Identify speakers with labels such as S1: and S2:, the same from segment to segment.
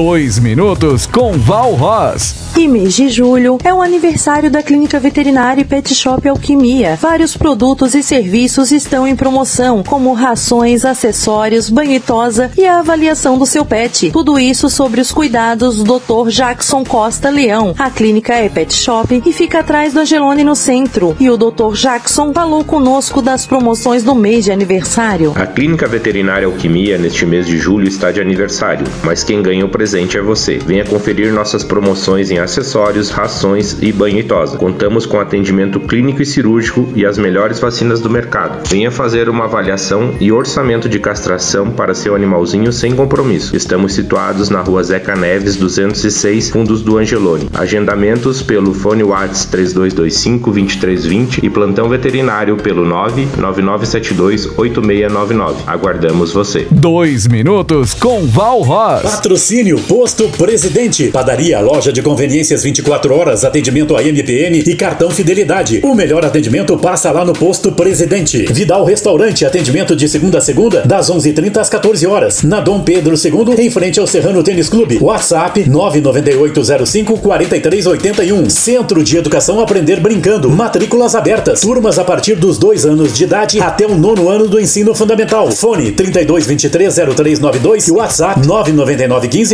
S1: Dois minutos com Val Ross.
S2: E mês de julho é o aniversário da Clínica Veterinária e Pet Shop Alquimia. Vários produtos e serviços estão em promoção, como rações, acessórios, banho e tosa e a avaliação do seu pet. Tudo isso sobre os cuidados do Dr. Jackson Costa Leão. A clínica é Pet Shop e fica atrás do Angelone no centro. E o Dr. Jackson falou conosco das promoções do mês de aniversário.
S3: A Clínica Veterinária Alquimia neste mês de julho está de aniversário, mas quem ganha o presente é você. Venha conferir nossas promoções em acessórios, rações e banho e tosa. Contamos com atendimento clínico e cirúrgico e as melhores vacinas do mercado. Venha fazer uma avaliação e orçamento de castração para seu animalzinho sem compromisso. Estamos situados na rua Zeca Neves 206, Fundos do Angelone. Agendamentos pelo fone Whats 3225 2320 e plantão veterinário pelo 99972 8699. Aguardamos você.
S1: Dois minutos com Val Ross.
S4: Patrocínio Posto Presidente. Padaria, loja de conveniências 24 horas, atendimento a MPN e cartão fidelidade. O melhor atendimento passa lá no Posto Presidente. Vidal Restaurante, atendimento de segunda a segunda, das 11h30 às 14 horas. Na Dom Pedro II, em frente ao Serrano Tênis Clube. WhatsApp 99805 4381. Centro de Educação Aprender Brincando. Matrículas abertas. Turmas a partir dos dois anos de idade até o nono ano do ensino fundamental. Fone 32230392 e WhatsApp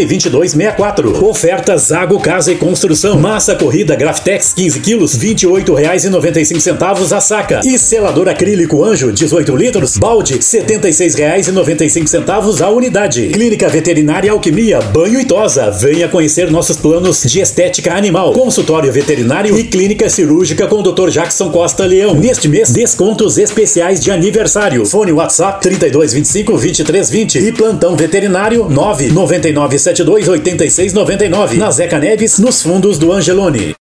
S4: 999152264. Ofertas Zago Casa e Construção. Massa corrida Graftex 15 quilos, R$ 28,95 a saca. E selador acrílico Anjo 18 litros, balde R$ 76,95 a unidade. Clínica Veterinária Alquimia, banho e tosa. Venha conhecer nossos planos de estética animal, consultório veterinário e clínica cirúrgica com Dr. Jackson Costa Leão. Neste mês, descontos especiais de aniversário. Fone WhatsApp 3225 2320 e plantão veterinário 99972 8699. Na Zeca Neves, nos fundos do Angelone.